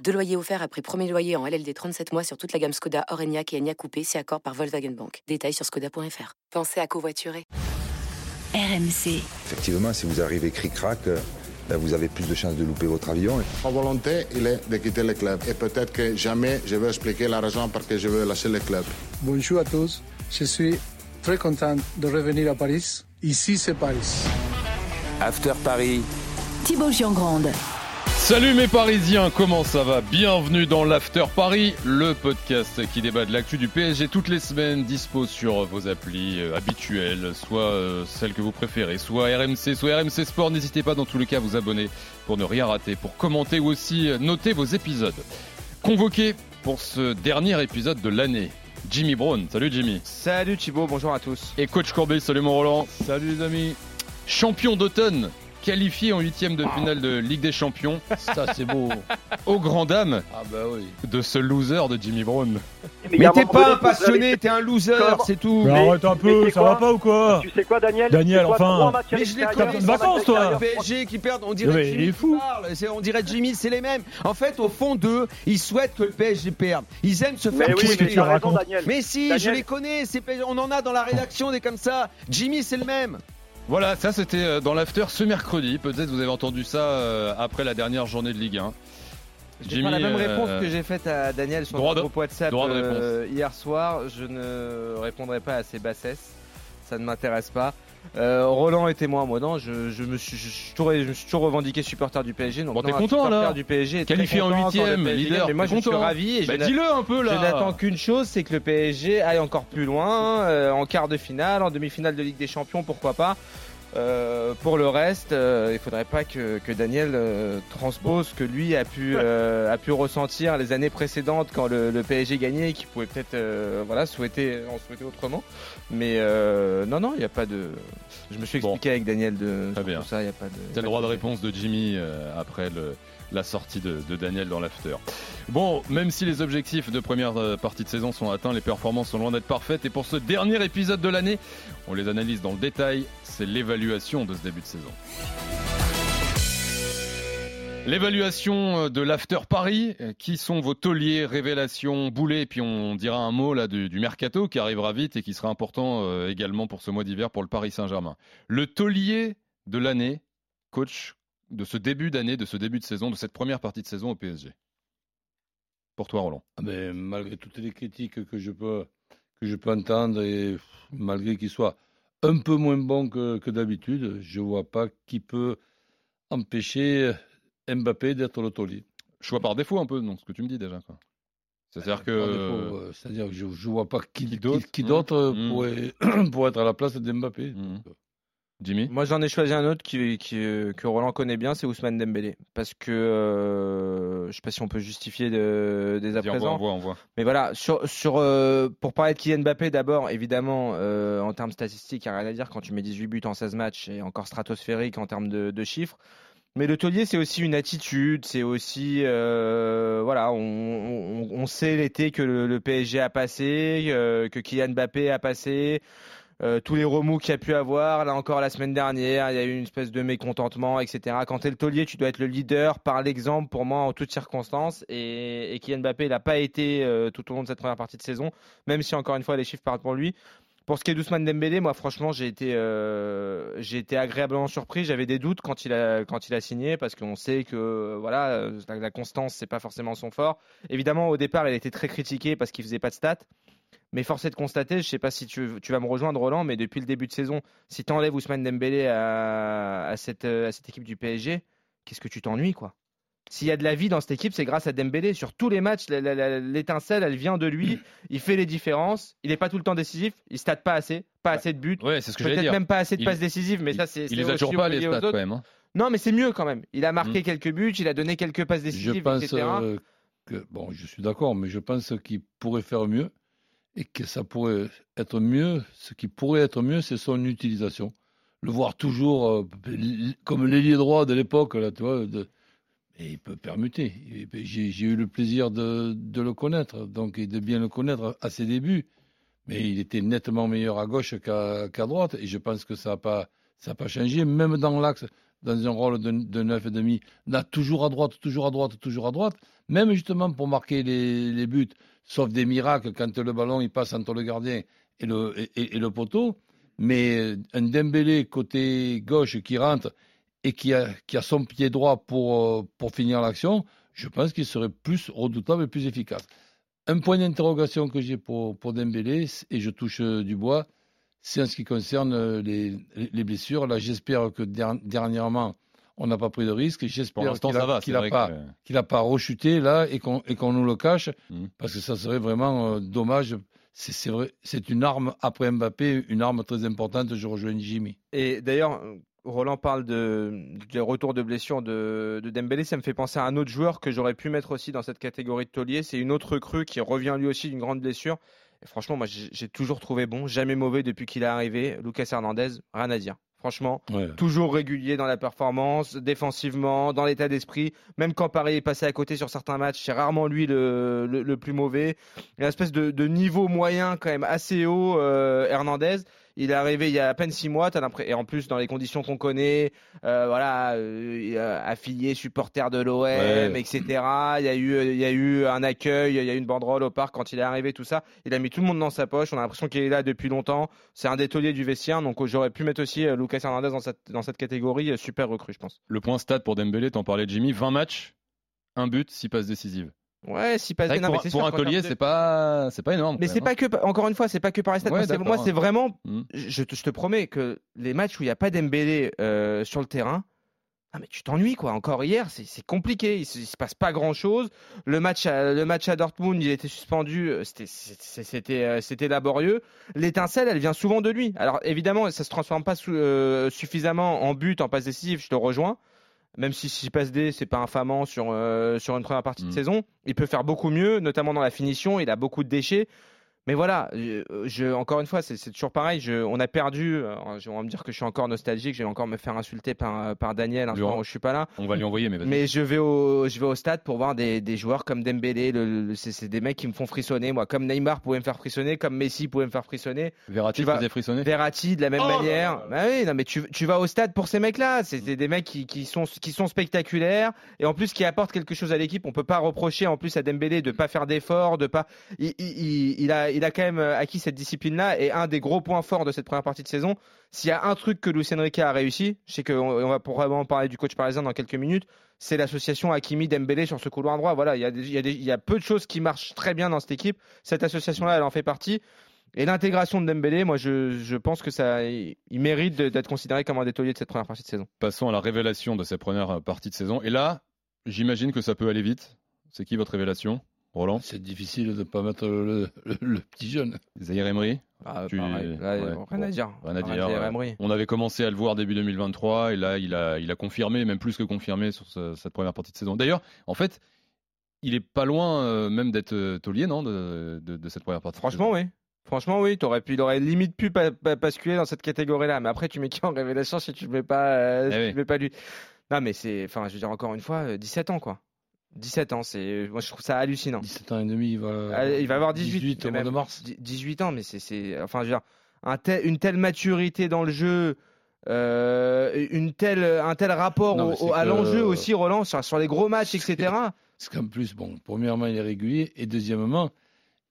Deux loyers offerts après premier loyer en LLD 37 mois sur toute la gamme Skoda, Orenia et Enya Coupé, c'est accord par Volkswagen Bank. Détails sur skoda.fr. Pensez à covoiturer. RMC. Effectivement, si vous arrivez cric-crac, euh, ben, vous avez plus de chances de louper votre avion. Ma volonté, il est de quitter le club. Et peut-être que jamais je vais expliquer la raison pour laquelle je veux lâcher le club. Bonjour à tous. Je suis très content de revenir à Paris. Ici, c'est Paris. After Paris. Thibaut Giangrande. Salut mes Parisiens, comment ça va? Bienvenue dans l'After Paris, le podcast qui débat de l'actu du PSG toutes les semaines, dispo sur vos applis euh, habituelles, soit euh, celles que vous préférez, soit RMC, soit RMC Sport. N'hésitez pas dans tous les cas à vous abonner pour ne rien rater, pour commenter ou aussi euh, noter vos épisodes. Convoqué pour ce dernier épisode de l'année, Jimmy Brown. Salut Jimmy. Salut Thibaut, bonjour à tous. Et coach Courbet, salut mon Roland. Salut les amis. Champion d'automne, qualifié en huitième de finale de Ligue des Champions. Ça, c'est beau. Aux grand dames Ah bah oui. de ce loser de Jimmy Brown. Mais t'es pas un passionné, t'es un loser, c'est tout. Mais arrête un peu, ça va pas ou quoi Tu sais quoi, Daniel Daniel, quoi, enfin. Mais je l'ai très de vacances, toi. PSG qui perdent, on Mais dirait il Jimmy est qui fou. On dirait Jimmy, c'est les mêmes. En fait, au fond d'eux, ils souhaitent que le PSG perde. Ils aiment se Mais faire mais si, Daniel. je les connais, on en a dans la rédaction des comme ça. Jimmy, c'est le même. Voilà, ça c'était euh, dans l'after ce mercredi. Peut-être vous avez entendu ça euh, après la dernière journée de Ligue 1. Je vais faire la même réponse que j'ai faite à Daniel sur de- groupe WhatsApp euh, hier soir. Je ne répondrai pas à ces bassesses. Ça ne m'intéresse pas. Euh, Roland est témoin, moi non, je, je me suis, je, je me suis toujours revendiqué supporter du PSG. Donc Bon, t'es content, alors du PSG Qualifié en huitième, leader. Mais moi je suis ravi et je Bah, dis-le un peu je là. n'attends qu'une chose, c'est que le PSG aille encore plus loin, euh, en quart de finale, en demi-finale de Ligue des Champions, pourquoi pas. Euh, pour le reste, euh, il faudrait pas que, que Daniel euh, transpose ce que lui a pu, euh, a pu ressentir les années précédentes quand le, le PSG gagnait et qu'il pouvait peut-être euh, voilà, souhaiter, en souhaiter autrement. Mais euh, non, non, il n'y a pas de. Je me suis Bon. expliqué avec Daniel de Très sur bien. tout ça, il y a pas de. T'as le droit de réponse de Jimmy euh, après le- la sortie de, de Daniel dans l'after. Bon, même si les objectifs de première partie de saison sont atteints, les performances sont loin d'être parfaites. Et pour ce dernier épisode de l'année, on les analyse dans le détail. C'est l'évaluation de ce début de saison. L'évaluation euh, de l'After Paris, euh, qui sont vos tauliers, révélations, boulets, et puis on dira un mot là du, mercato qui arrivera vite et qui sera important euh, également pour ce mois d'hiver pour le Paris Saint-Germain. Le taulier de l'année, coach, de ce début d'année, de ce début de saison, de cette première partie de saison au PSG. Pour toi, Roland. Ah ben, malgré toutes les critiques que je peux, que je peux entendre et malgré qu'il soit un peu moins bon que, que d'habitude, je vois pas qui peut empêcher Mbappé d'être le taulier. Choix par défaut un peu, non, ce que tu me dis déjà. quoi. C'est-à-dire Par que... euh, C'est-à-dire que je ne vois pas qui, Qui qui d'autre Mmh. pourrait, pourrait être à la place d'Mbappé. Mmh. Jimmy Moi, j'en ai choisi un autre qui, qui, que Roland connaît bien, c'est Ousmane Dembélé. Parce que euh, je sais pas si on peut justifier de, dès à présent. on voit, on voit. Mais voilà, sur, sur, euh, pour parler de Kylian Mbappé, d'abord, évidemment, euh, en termes statistiques, il n'y a rien à dire quand tu mets 18 buts en 16 matchs et encore stratosphérique en termes de, de chiffres. Mais le taulier, c'est aussi une attitude, c'est aussi, euh, voilà, on, on, on sait l'été que le, le PSG a passé, euh, que Kylian Mbappé a passé, euh, tous les remous qu'il y a pu avoir. Là encore, la semaine dernière, il y a eu une espèce de mécontentement, etc. Quand tu es le taulier, tu dois être le leader par l'exemple pour moi en toutes circonstances. Et, Kylian Mbappé, il n'a pas été euh, tout au long de cette première partie de saison, même si encore une fois les chiffres parlent pour lui. Pour ce qui est d'Ousmane Dembélé, moi franchement j'ai été, euh, été agréablement surpris. J'avais des doutes quand il a, quand il a signé parce qu'on sait que voilà la, la constance c'est pas forcément son fort. Évidemment au départ il était très critiqué parce qu'il faisait pas de stats. Mais force est de constater, je sais pas si tu, tu vas me rejoindre Roland, mais depuis le début de saison, si tu enlèves Ousmane Dembélé à, à, cette, euh, à cette équipe du PSG, qu'est-ce que tu t'ennuies quoi? S'il y a de la vie dans cette équipe, c'est grâce à Dembélé. Sur tous les matchs, l'étincelle, elle vient de lui. Il fait les différences. Il n'est pas tout le temps décisif. Il state pas assez, pas assez de buts. Ouais, c'est ce que Peut-être même pas assez de Il- passes décisives, mais il- ça c'est. Il les a toujours pas les stats quand même. hein. Non, mais c'est mieux quand même. Il a marqué Mm. quelques buts, il a donné quelques passes Je décisives, pense etc. euh, que, bon, je suis d'accord, mais je pense qu'il pourrait faire mieux et que ça pourrait être mieux. Ce qui pourrait être mieux, c'est son utilisation. Le voir toujours euh, comme l'ailier droit de l'époque, là, tu et il peut permuter. J'ai eu le plaisir de, le connaître, donc et de bien le connaître à ses débuts. Mais il était nettement meilleur à gauche qu'à droite, et je pense que ça n'a pas changé, même dans l'axe, dans un rôle de, de 9,5. Là, toujours à droite, toujours à droite, toujours à droite, même justement pour marquer les, buts, sauf des miracles quand le ballon il passe entre le gardien et le, poteau. Mais un Dembélé côté gauche qui rentre et qui a, son pied droit pour, euh, pour finir l'action, je pense qu'il serait plus redoutable et plus efficace. Un point d'interrogation que j'ai pour, pour Dembélé, et je touche du bois, c'est en ce qui concerne euh, les, les blessures. Là, j'espère que dernièrement, on n'a pas pris de risque. J'espère qu'il n'a qu pas, qu'il pas rechuté là et qu'on nous le cache, mmh. parce que ça serait vraiment dommage. C'est une arme après Mbappé, une arme très importante. Je rejoins Jimmy. Et d'ailleurs, Roland parle de, de retour de blessure de, de, Dembélé, ça me fait penser à un autre joueur que j'aurais pu mettre aussi dans cette catégorie de taulier. C'est une autre recrue qui revient lui aussi d'une grande blessure. Et franchement, moi j'ai toujours trouvé bon, jamais mauvais depuis qu'il est arrivé. Lucas Hernandez, rien à dire. Franchement, toujours régulier dans la performance, défensivement, dans l'état d'esprit. Même quand Paris est passé à côté sur certains matchs, c'est rarement lui le, le, plus mauvais. Il y a une espèce de, de, niveau moyen quand même assez haut, euh, Hernandez. Il est arrivé il y a à peine six mois, et en plus dans les conditions qu'on connaît, euh, voilà, euh, affilié, supporter de l'OM, etc. Il y a eu, il y a eu un accueil, il y a eu une banderole au parc quand il est arrivé, tout ça. Il a mis tout le monde dans sa poche. On a l'impression qu'il est là depuis longtemps. C'est un des du vestiaire, donc j'aurais pu mettre aussi euh, Lucas Hernandez dans cette, dans cette catégorie, super recrue, je pense. Le point stade pour Dembélé, t'en parlais Jimmy, 20 matchs, un but, 6 passes décisives. Ouais, si pas non, pour, pour un collier, c'est pas, c'est pas énorme. Mais c'est pas hein. que, encore une fois, c'est pas que par les stats. moi, c'est vraiment, hmm. je, te, je, te, promets que les matchs où il n'y a pas d'Embélé euh, sur le terrain, ah mais tu t'ennuies quoi. Encore hier, c'est compliqué. Il se, se, passe pas grand chose. Le match, à, le match à Dortmund, il était suspendu. Euh, c'était, c'était, euh, c'était laborieux. L'étincelle, elle vient souvent de lui. Alors évidemment, ça se transforme pas euh, suffisamment en but, en passe décisive. Je te rejoins même si si passe D, c'est pas infamant sur, euh, sur une première partie de mm. saison, il peut faire beaucoup mieux, notamment dans la finition. Il a beaucoup de déchets. Mais voilà, euh, je, encore une fois, c'est toujours pareil. Je, on a perdu. Euh, on va me dire que je suis encore nostalgique. Je vais encore me faire insulter par, par Daniel un jour où je suis pas là. On va lui envoyer, mais Mais je vais au, je vais au stade pour voir des, des joueurs comme Dembélé. Le, c'est des mecs qui me font frissonner. Moi, comme Neymar pouvait me faire frissonner, comme Messi pouvait me faire frissonner. Verratti faisait frissonner. Verratti de la même oh manière. Bah oui, non, mais tu, tu vas au stade pour ces mecs-là. C'est des mecs qui, qui sont qui sont spectaculaires et en plus qui apportent quelque chose à l'équipe. On peut pas reprocher en plus à Dembélé de pas faire d'efforts, de pas. il, il, il a il a quand même euh, acquis cette discipline-là et un des gros points forts de cette première partie de saison. S'il y a un truc que Luis Enrique a réussi, je qu'on va probablement parler du coach parisien dans quelques minutes, c'est l'association Hakimi-Dembélé sur ce couloir droit. Voilà, il y, a peu de choses qui marchent très bien dans cette équipe. Cette association-là, elle en fait partie. Et l'intégration de Dembélé, moi, je, je, pense que ça, il mérite d'être considéré comme un des de cette première partie de saison. Passons à la révélation de cette première partie de saison. Et là, j'imagine que ça peut aller vite. C'est qui votre révélation? Roland? C'est difficile de ne pas mettre le, petit jeune. Zahir Emery? Ah, Rien à dire. Rien à dire. On avait commencé à le voir début 2023 et là, il a, il a confirmé, même plus que confirmé sur cette première partie de saison. D'ailleurs, en fait, il est pas loin euh, même d'être euh, taulier, non, de, de, cette première partie. Franchement, oui. Franchement, oui, aurais pu, il aurait limite pu basculer dans cette catégorie-là. Mais après, tu mets qui en révélation si tu ne mets pas, euh, eh tu mets pas lui? Non, mais c'est, enfin, je veux dire encore une fois, 17 ans, quoi. 17 ans, c'est moi je trouve ça hallucinant. 17 ans et demi, il va, ah, il va avoir 18, 18 au mois de mars. 18 ans, mais c'est, enfin, je veux dire, un tel, une telle maturité dans le jeu, euh, une telle, un tel rapport au, à l'enjeu aussi, Roland, sur, sur, les gros matchs, etc. C'est qu'en plus, bon, premièrement, il est régulier, et deuxièmement,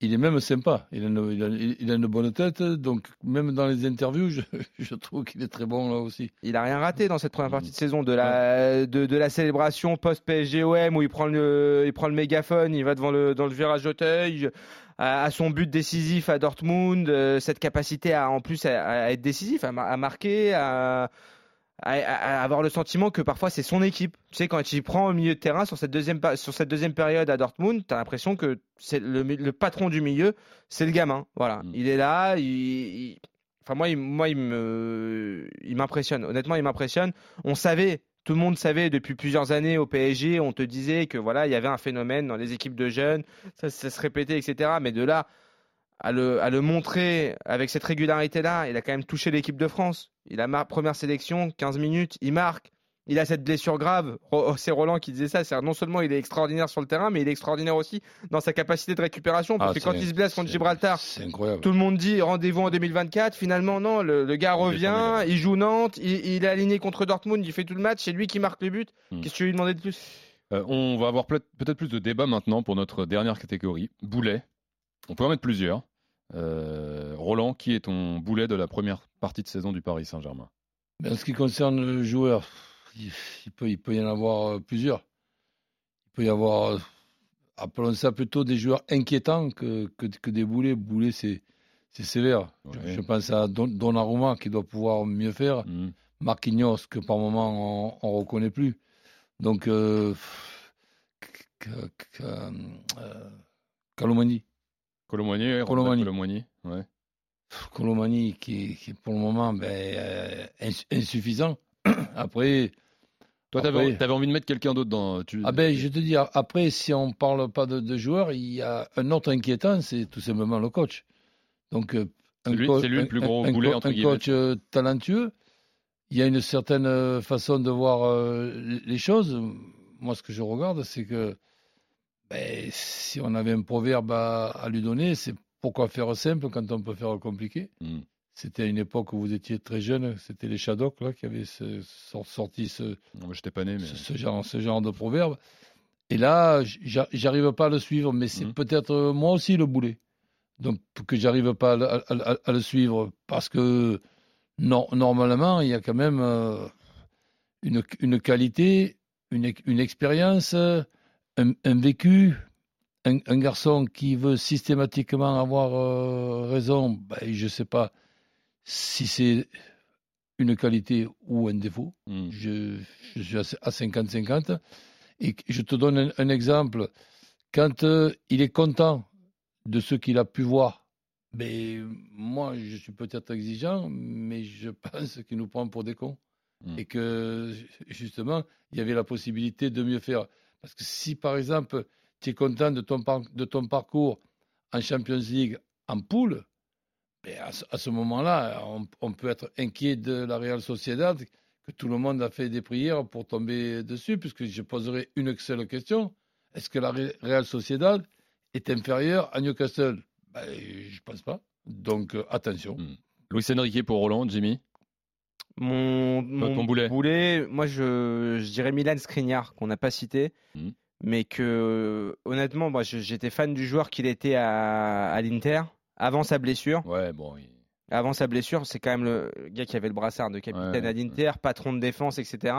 il est même sympa. Il a, une, il, a, une, bonne tête, donc même dans les interviews, je, je trouve qu'il est très bon là aussi. Il a rien raté dans cette première partie de saison de la, de, de la célébration post PSGOM où il prend le, il prend le mégaphone, il va devant le, dans le virage d'Auteuil, à, à, son but décisif à Dortmund, euh, cette capacité à en plus à, être décisif, à, à marquer, à à, avoir le sentiment que parfois c'est son équipe. Tu sais, quand il prend au milieu de terrain sur cette deuxième, sur cette deuxième période à Dortmund, tu as l'impression que c'est le, le, patron du milieu, c'est le gamin. Voilà, mm. il est là. Il, Enfin, moi, il, moi, il me, il m'impressionne. Honnêtement, il m'impressionne. On savait, tout le monde savait depuis plusieurs années au PSG, on te disait que voilà, il y avait un phénomène dans les équipes de jeunes, ça, ça se répétait, etc. Mais de là à le, à le montrer avec cette régularité-là. Il a quand même touché l'équipe de France. Il a ma première sélection, 15 minutes, il marque. Il a cette blessure grave. Ro- C'est Roland qui disait ça. C'est non seulement il est extraordinaire sur le terrain, mais il est extraordinaire aussi dans sa capacité de récupération. Parce Ah, que quand il se blesse contre Gibraltar, tout le monde dit rendez-vous en 2024. Finalement, non. Le, le gars revient, il joue Nantes, il, il est aligné contre Dortmund, il fait tout le match. C'est lui qui marque le but. Hmm. Qu'est-ce que tu veux lui demander de plus? Euh, on va avoir peut- peut-être plus de débats maintenant pour notre dernière catégorie. Boulet. On peut en mettre plusieurs. Euh, Roland, qui est ton boulet de la première partie de saison du Paris Saint-Germain Mais en ce qui concerne le joueur, il, il peut, il peut y en avoir euh, plusieurs. Il peut y avoir, euh, appelons ça plutôt des joueurs inquiétants que, que, que des boulets. Boulet, c'est, c'est sévère. Je- Ouais. Je, pense à Don- Donnarumma qui doit pouvoir mieux faire. Hmm. Marquinhos que par moment on ne reconnaît plus. Donc, euh, que- euh, Colomani. Colomboigny, ouais. Colomani qui, qui est pour le moment ben, euh, ins- insuffisant. Après, Toi, t'avais avais envie de mettre quelqu'un d'autre dans. Tu... ah ben, je te dis, après, si on parle pas de, de joueurs, il y a un autre inquiétant, c'est tout simplement le coach. Donc, euh, C'est un lui- lui le un- plus un- gros un boulet, entre un guillemets. coach euh, talentueux. Il y a une certaine façon de voir euh, les choses. Moi, ce que je regarde, c'est que ben, si on avait un proverbe à, à lui donner, c'est pourquoi faire simple quand on peut faire compliqué. Hmm. C'était à une époque où vous étiez très jeune, c'était les Shadocks là, qui avaient ce- sorti ce, Non, moi, j'étais pas né, mais. ce, ce genre, ce genre de proverbe. Et là, j'a- j'arrive pas à le suivre, mais c'est Mhm. peut-être euh, moi aussi le boulet. Donc que j'arrive pas à, le- à- à- à le suivre parce que non, normalement, il y a quand même euh, une, une qualité, une expérience, euh, un, un vécu. Un, un garçon qui veut systématiquement avoir euh, raison, ben, je ne sais pas si c'est une qualité ou un défaut. Hmm. Je, je suis à- à 50-50. Et je te donne un, un exemple. Quand euh, il est content de ce qu'il a pu voir, mais moi, je suis peut-être exigeant, mais je pense qu'il nous prend pour des cons. Mm. Et que, justement, il y avait la possibilité de mieux faire. Parce que si, par exemple, tu es content de ton, parcours en Champions League en poule, ben, à ce, moment-là, on, peut être inquiet de la Real Sociedad, que tout le monde a fait des prières pour tomber dessus, puisque je poserai une seule question. Est-ce que la Re- Real Sociedad est inférieure à Newcastle? Ben, Je ne pense pas. Donc, euh, attention. Mm. Luis Enrique pour Roland, Jimmy? Mon, mon ton boulet. moi je, je dirais Milan Skriniar qu'on n'a pas cité, Mhm. mais que honnêtement, moi j'étais fan du joueur qu'il était à, à l'Inter avant sa blessure. Ouais, bon. il- Avant sa blessure, c'est quand même le gars qui avait le brassard de capitaine Ouais, à l'Inter, patron de défense, etc.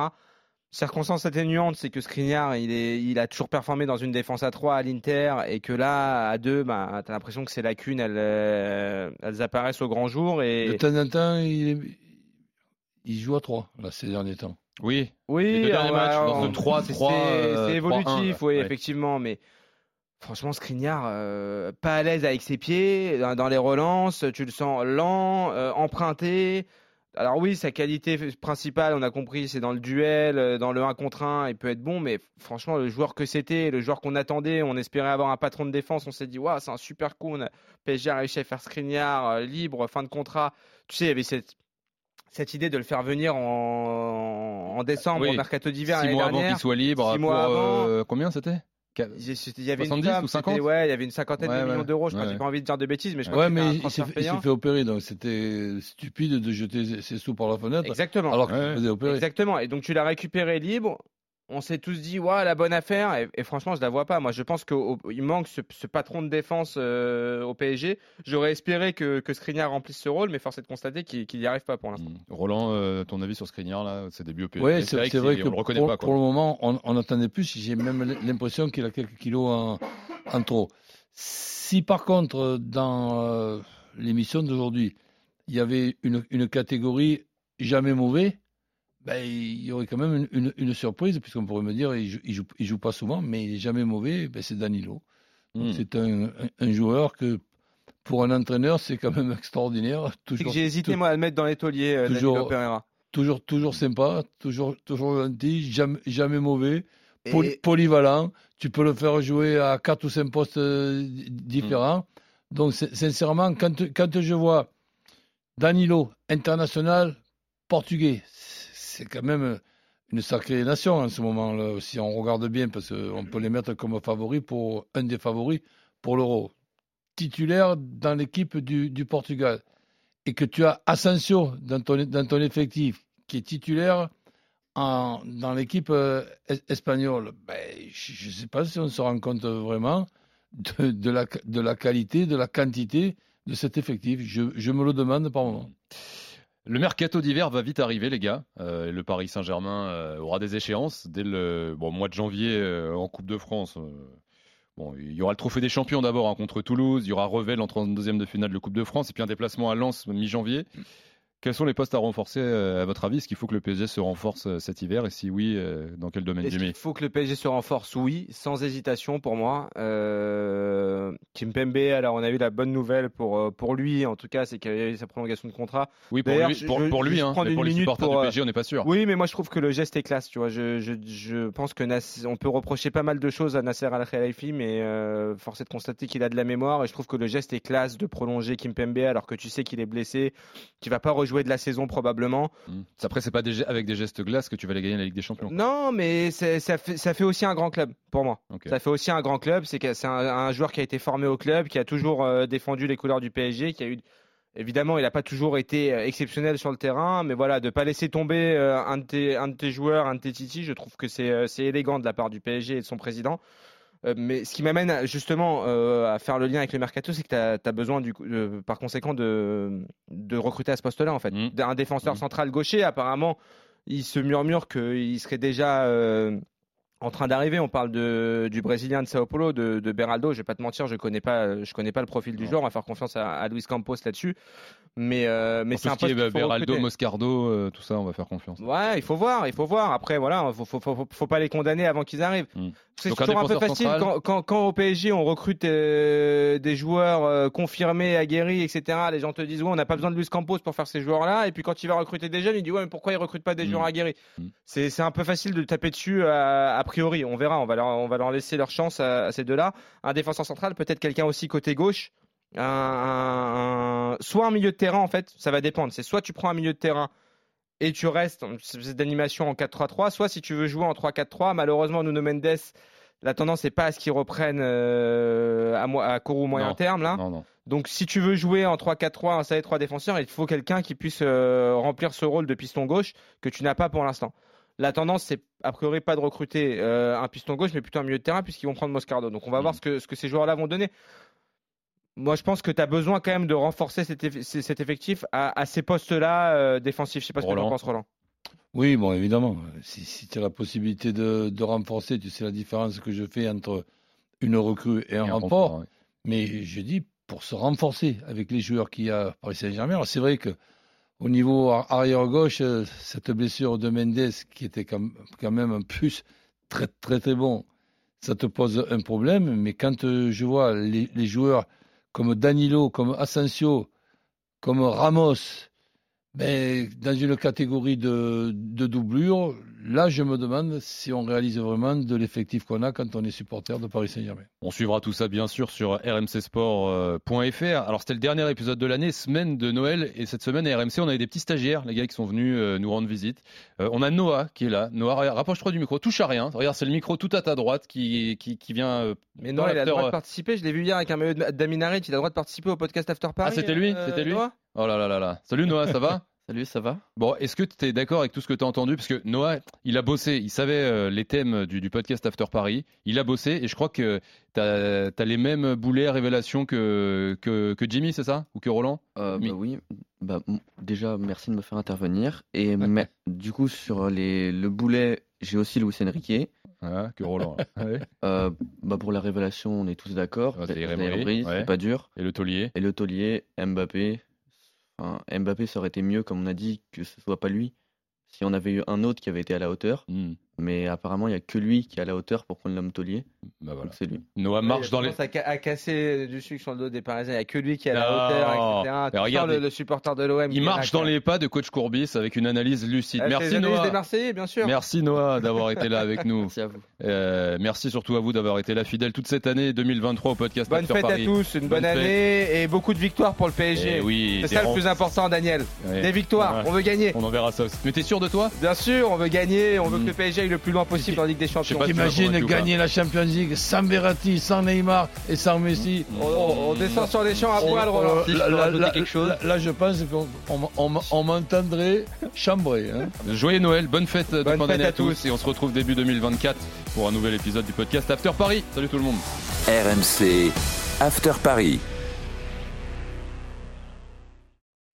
Circonstance atténuante, c'est que Skriniar, il, est, il a toujours performé dans une défense à 3 à l'Inter et que là, à 2, bah, tu as l'impression que ces lacunes, elles, euh, elles apparaissent au grand jour. Et... De temps en temps, il, est- il joue à 3, là, ces derniers temps. Oui. Oui, Les deux derniers euh, matchs, ouais, dans ce on- 3, c'est- 3, c'est c'est 3-1, évolutif, oui, Ouais. effectivement, mais franchement, Skriniar, euh, pas à l'aise avec ses pieds, dans, dans les relances, tu le sens lent, euh, emprunté. Alors oui, sa qualité principale, on a compris, c'est dans le duel, euh, dans le 1 contre 1, il peut être bon, mais franchement, le joueur que c'était, le joueur qu'on attendait, on espérait avoir un patron de défense, on s'est dit, waouh, c'est un super coup, on a, PSG a réussi à faire Skriniar, euh, libre, fin de contrat. Tu sais, il y avait cette, cette idée de le faire venir en, en décembre, Oui. au mercato d'hiver Six mois avant dernière. qu'il soit libre. Six pour, mois avant. euh, combien c'était? Il y avait 70 une ou 50? c'était- Ouais, il y avait une cinquantaine Ouais, de millions d'euros. Je crois, Ouais. pas envie de dire de bêtises, mais je crois que mais un il s'est fait, opérer, donc c'était stupide de jeter ses sous par la fenêtre. Exactement. Alors faisait opérer. Exactement. Et donc tu l'as récupéré libre. On s'est tous dit, ouais, la bonne affaire. Et, et franchement, je la vois pas. Moi, je pense qu'il manque ce, ce patron de défense euh, au PSG. J'aurais espéré que, que Skriniar remplisse ce rôle, mais force est de constater qu'il n'y arrive pas pour l'instant. Hmm. Roland, euh, ton avis sur Skriniar, là, ses débuts au PSG Oui, c'est vrai que on le reconnaît pour, pas. quoi. pour le moment, on, on attendait plus. J'ai même l'impression qu'il a quelques kilos en, en trop. Si par contre, dans euh, l'émission d'aujourd'hui, il y avait une, une catégorie jamais mauvais, ben, il y aurait quand même une, une- une surprise, puisqu'on pourrait me dire il joue, il joue, il joue pas souvent, mais il est jamais mauvais, ben, c'est Danilo. Hmm. C'est un, un- un joueur que, pour un entraîneur, c'est quand même extraordinaire. Toujours, j'ai hésité, moi, à le mettre dans les tauliers, euh, toujours- Danilo Pereira. toujours, toujours sympa, toujours, toujours gentil, jamais, jamais mauvais, Et- poly- polyvalent. Tu peux le faire jouer à quatre ou cinq postes euh, différents. Donc, sincèrement, quand, quand je vois Danilo, international, portugais, c'est quand même une sacrée nation en ce moment-là, si on regarde bien, parce qu'on peut les mettre comme favoris pour un des favoris pour l'Euro. Titulaire dans l'équipe du, Portugal. Et que tu as Asensio dans ton, dans ton effectif, qui est titulaire dans l'équipe euh, espagnole. Ben, je ne sais pas si on se rend compte vraiment de, de, la, de la qualité, de la quantité de cet effectif. Je, je me le demande par moment. Le mercato d'hiver va vite arriver, les gars. Euh, le Paris Saint-Germain euh, aura des échéances dès le bon, mois de janvier euh, en Coupe de France. Il y aura le Trophée des Champions d'abord hein, contre Toulouse. Il y aura Revel en 32e de finale de Coupe de France et puis un déplacement à Lens mi-janvier. Quels sont les postes à renforcer euh, à votre avis? Est-ce qu'il faut que le PSG se renforce euh, cet hiver? Et si oui, euh, dans quel domaine Est-ce qu'il faut que le PSG se renforce? Oui, sans hésitation pour moi. Euh, Kimpembe, alors on a eu la bonne nouvelle pour, pour lui, en tout cas, c'est qu'il y a eu sa prolongation de contrat. Oui, pour lui, pour, pour lui hein, mais pour les supporters pour, du PSG, on n'est pas sûr. Oui, mais moi je trouve que le geste est classe. Tu vois, je, je, je pense que Nasser, on peut reprocher pas mal de choses à Nasser Al-Khelaifi, mais euh, force est de constater qu'il a de la mémoire et je trouve que le geste est classe de prolonger Kimpembe alors que tu sais qu'il est blessé, qu'il va pas de la saison probablement. Mmh. Après, c'est pas des, avec des gestes glaces que tu vas aller gagner la Ligue des Champions. Non, mais ça fait, ça fait aussi un grand club pour moi. Okay. Ça fait aussi un grand club. C'est un, un, joueur qui a été formé au club, qui a toujours euh, défendu les couleurs du PSG, qui a eu Évidemment, il n'a pas toujours été euh, exceptionnel sur le terrain, mais voilà, de pas laisser tomber euh, un, de tes, un de tes joueurs, un de tes titis, je trouve que c'est élégant de la part du PSG et de son président. Euh, mais ce qui m'amène justement euh, à faire le lien avec le mercato, c'est que tu as, besoin, du, euh, par conséquent, de, de, recruter à ce poste-là, en fait. Mmh. Un défenseur mmh. central gaucher, apparemment, il se murmure qu'il serait déjà en train d'arriver. On parle de, du Brésilien de Sao Paulo, de, de Beraldo. Je vais pas te mentir, je connais pas, je connais pas le profil du joueur. On va faire confiance à, à Luis Campos là-dessus. Mais, euh, mais c'est un peu. Beraldo, Moscardo, euh, tout ça, on va faire confiance. Ouais, il faut voir, il faut voir. Après, voilà, faut, faut, faut, faut pas les condamner avant qu'ils arrivent. Mm. C'est toujours un, un peu facile quand, quand, quand, au PSG on recrute euh, des joueurs euh, confirmés, aguerris, etc. Les gens te disent ouais, on n'a pas besoin de Luis Campos pour faire ces joueurs-là. Et puis quand il va recruter des jeunes, il dit ouais, mais pourquoi il recrute pas des mm. joueurs aguerris? Mm. C'est un peu facile de taper dessus a, a, priori. On verra, on va leur, on va leur laisser leur chance à, à ces deux-là. Un défenseur central, peut-être quelqu'un aussi côté gauche un, soit un milieu de terrain en fait, ça va dépendre. C'est soit tu prends un milieu de terrain et tu restes d'animation en 4-3-3, soit si tu veux jouer en 3-4-3, malheureusement Nuno Mendes, la tendance n'est pas à ce qu'il reprenne euh, à, à, court ou moyen non, terme là. Non, non. Donc si tu veux jouer en 3-4-3, un et 3 défenseurs, il faut quelqu'un qui puisse euh, remplir ce rôle de piston gauche que tu n'as pas pour l'instant. La tendance, c'est a priori pas de recruter euh, un piston gauche, mais plutôt un milieu de terrain, puisqu'ils vont prendre Moscardo. Donc on va mmh. voir ce que, ce que ces joueurs-là vont donner moi, je pense que tu as besoin quand même de renforcer cet, eff cet effectif à, à ces postes-là euh, défensifs. Je sais pas ce que tu en penses, Roland. Oui, bon, évidemment. Si, si tu as la possibilité de, de, renforcer, tu sais la différence que je fais entre une recrue et un, et un renfort. Ouais. Mais je dis pour se renforcer avec les joueurs qu'il y a Paris Saint-Germain. C'est vrai que au niveau arrière gauche, euh, cette blessure de Mendes, qui était quand même un plus très très très bon, ça te pose un problème. Mais quand euh, je vois les, les joueurs comme Danilo, comme Asensio, comme Ramos, mais dans une catégorie de, de doublure, là, je me demande si on réalise vraiment de l'effectif qu'on a quand on est supporter de Paris Saint-Germain. On suivra tout ça, bien sûr, sur rmcsport.fr. Alors, c'était le dernier épisode de l'année, semaine de Noël. Et cette semaine, à RMC, on a des petits stagiaires, les gars qui sont venus euh, nous rendre visite. Euh, on a Noah qui est là. Noah, rapproche-toi du micro, touche à rien. Regarde, c'est le micro tout à ta droite qui, qui, qui vient. Euh, Mais Noah, il a le droit de participer. Je l'ai vu hier avec un maillot d'Aminarit. Il a le droit de participer au podcast After Paris. Ah, c'était lui C'était lui Noah? Oh là là là là. Salut Noah, ça va? Salut, ça va? Bon, est-ce que tu es d'accord avec tout ce que tu as entendu? Parce que Noah, il a bossé, il savait euh, les thèmes du, du, podcast After Paris, il a bossé, et je crois que tu as, as, les mêmes boulets révélations que, que, que Jimmy, c'est ça? Ou que Roland? Euh, bah Oui, bah, déjà, merci de me faire intervenir. Et du coup, sur les, le boulet, j'ai aussi Luis Enrique. Ah, que Roland. ouais. euh, bah pour la révélation, on est tous d'accord. Ah, c'est ouais. pas dur. Et le taulier? Et le taulier, Mbappé. Enfin, Mbappé, ça aurait été mieux, comme on a dit, que ce soit pas lui. Si on avait eu un autre qui avait été à la hauteur. Mm. Mais apparemment, il n'y a que lui qui est à la hauteur pour prendre l'homme taulier. Bah voilà. C'est lui. Noah marche dans les. à, à casser du sucre sur le dos des Parisiens. Il n'y a que lui qui a la Non. hauteur, etc. Regarde, le, le supporter de l'OM. Il marche dans les pas de coach Courbis avec une analyse lucide. Merci des Noah. Marseillais, bien sûr. Merci Noah d'avoir été là avec nous. Merci à vous. Euh, merci surtout à vous d'avoir été là fidèle toute cette année 2023 au podcast Bonne After fête Paris. à tous, une bonne, année et beaucoup de victoires pour le PSG. Eh oui, c'est des ça le plus important, Daniel. Ouais. Des victoires, Ouais. on veut gagner. On en verra ça aussi. Mais t'es sûr de toi? Bien sûr, on veut gagner, on veut que le PSG aille le plus loin possible en Ligue des Champions. pas gagner la Champions Sans Verratti, sans Neymar et sans Messi On, on- on descend sur les champs à poil, Roland. Euh, Si là, je pense qu'on on, on- on m'entendrait chambrer. hein. Joyeux Noël, bonne fête de Bonne fin fête d'année à à tous tous. et on se retrouve début 2024 pour un nouvel épisode du podcast After Paris. Salut tout le monde. RMC After Paris.